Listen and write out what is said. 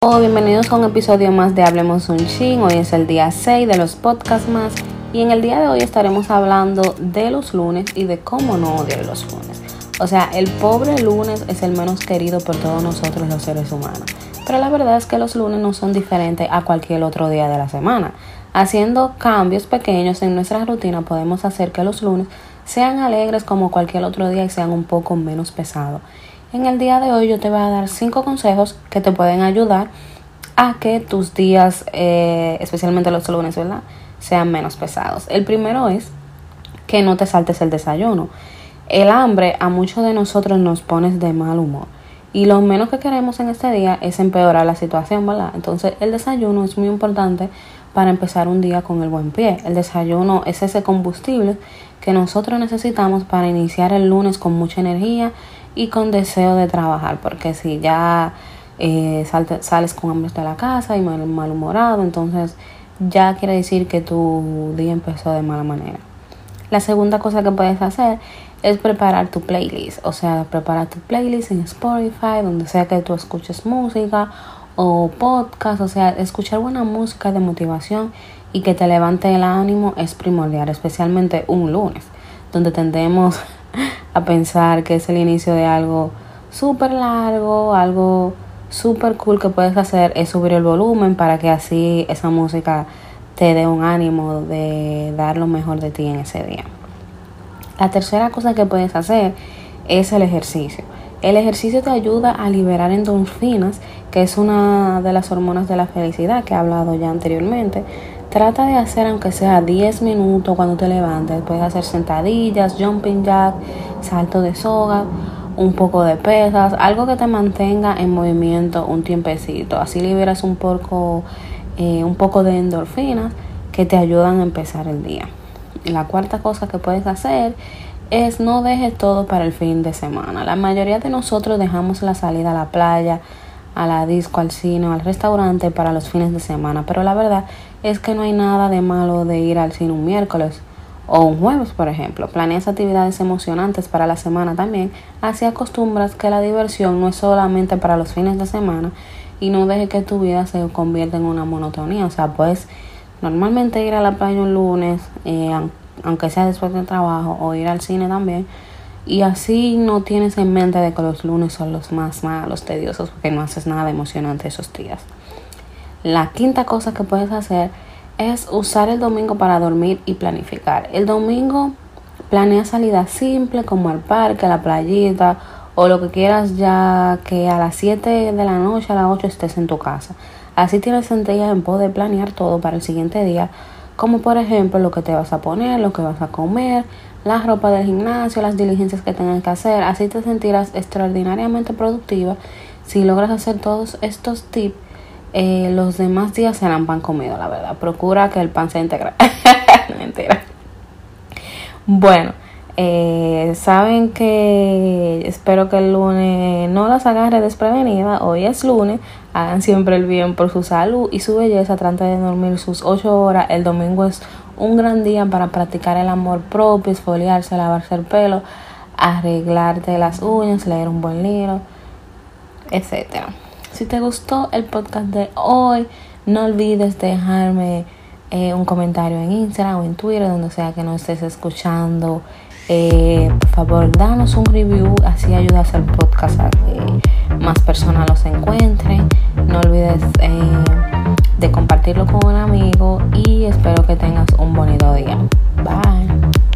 Hola, bienvenidos a un episodio más de Hablemos un Chin. Hoy es el día 6 de los podcasts más y en el día de hoy estaremos hablando de los lunes y de cómo no odiar los lunes. O sea, el pobre lunes es el menos querido por todos nosotros los seres humanos. Pero la verdad es que los lunes no son diferentes a cualquier otro día de la semana. Haciendo cambios pequeños en nuestra rutina podemos hacer que los lunes sean alegres como cualquier otro día y sean un poco menos pesados. En el día de hoy yo te voy a dar cinco consejos que te pueden ayudar a que tus días, eh, especialmente los lunes, ¿verdad? sean menos pesados. El primero es que no te saltes el desayuno. El hambre a muchos de nosotros nos pone de mal humor. Y lo menos que queremos en este día es empeorar la situación, ¿verdad? Entonces el desayuno es muy importante para empezar un día con el buen pie. El desayuno es ese combustible que nosotros necesitamos para iniciar el lunes con mucha energía y con deseo de trabajar, porque si ya eh, sales con hambre de la casa y mal, malhumorado, entonces ya quiere decir que tu día empezó de mala manera. La segunda cosa que puedes hacer es preparar tu playlist, o sea, preparar tu playlist en Spotify, donde sea que tú escuches música o podcast, o sea, escuchar buena música de motivación y que te levante el ánimo es primordial, especialmente un lunes, donde tendemos a pensar que es el inicio de algo súper largo, algo súper cool que puedes hacer es subir el volumen para que así esa música te dé un ánimo de dar lo mejor de ti en ese día. La tercera cosa que puedes hacer es el ejercicio. El ejercicio te ayuda a liberar endorfinas, que es una de las hormonas de la felicidad que he hablado ya anteriormente. Trata de hacer aunque sea 10 minutos cuando te levantes. Puedes hacer sentadillas, jumping jack, salto de soga, un poco de pesas, algo que te mantenga en movimiento un tiempecito. Así liberas un poco, eh, un poco de endorfinas que te ayudan a empezar el día. la cuarta cosa que puedes hacer es no dejes todo para el fin de semana. La mayoría de nosotros dejamos la salida a la playa, a la disco, al cine al restaurante para los fines de semana, pero la verdad es que no hay nada de malo de ir al cine un miércoles o un jueves, por ejemplo. Planeas actividades emocionantes para la semana también. Así acostumbras que la diversión no es solamente para los fines de semana y no deje que tu vida se convierta en una monotonía. O sea, puedes normalmente ir a la playa un lunes, eh, aunque sea después del trabajo, o ir al cine también. Y así no tienes en mente de que los lunes son los más malos, tediosos, porque no haces nada emocionante esos días. La quinta cosa que puedes hacer es usar el domingo para dormir y planificar. El domingo planea salidas simples como al parque, a la playita o lo que quieras ya que a las 7 de la noche, a las 8 estés en tu casa. Así tienes sentido en poder planear todo para el siguiente día, como por ejemplo lo que te vas a poner, lo que vas a comer, la ropa del gimnasio, las diligencias que tengas que hacer. Así te sentirás extraordinariamente productiva si logras hacer todos estos tips eh, los demás días serán pan comido, la verdad. Procura que el pan sea integral. Mentira. Bueno, eh, saben que espero que el lunes no las agarre desprevenida. Hoy es lunes. Hagan siempre el bien por su salud y su belleza. Traten de dormir sus 8 horas. El domingo es un gran día para practicar el amor propio, esfoliarse, lavarse el pelo, arreglarte las uñas, leer un buen libro, etcétera. Si te gustó el podcast de hoy, no olvides dejarme eh, un comentario en Instagram o en Twitter, donde sea que nos estés escuchando. Eh, por favor, danos un review, así ayudas al podcast a que más personas los encuentren. No olvides eh, de compartirlo con un amigo y espero que tengas un bonito día. Bye.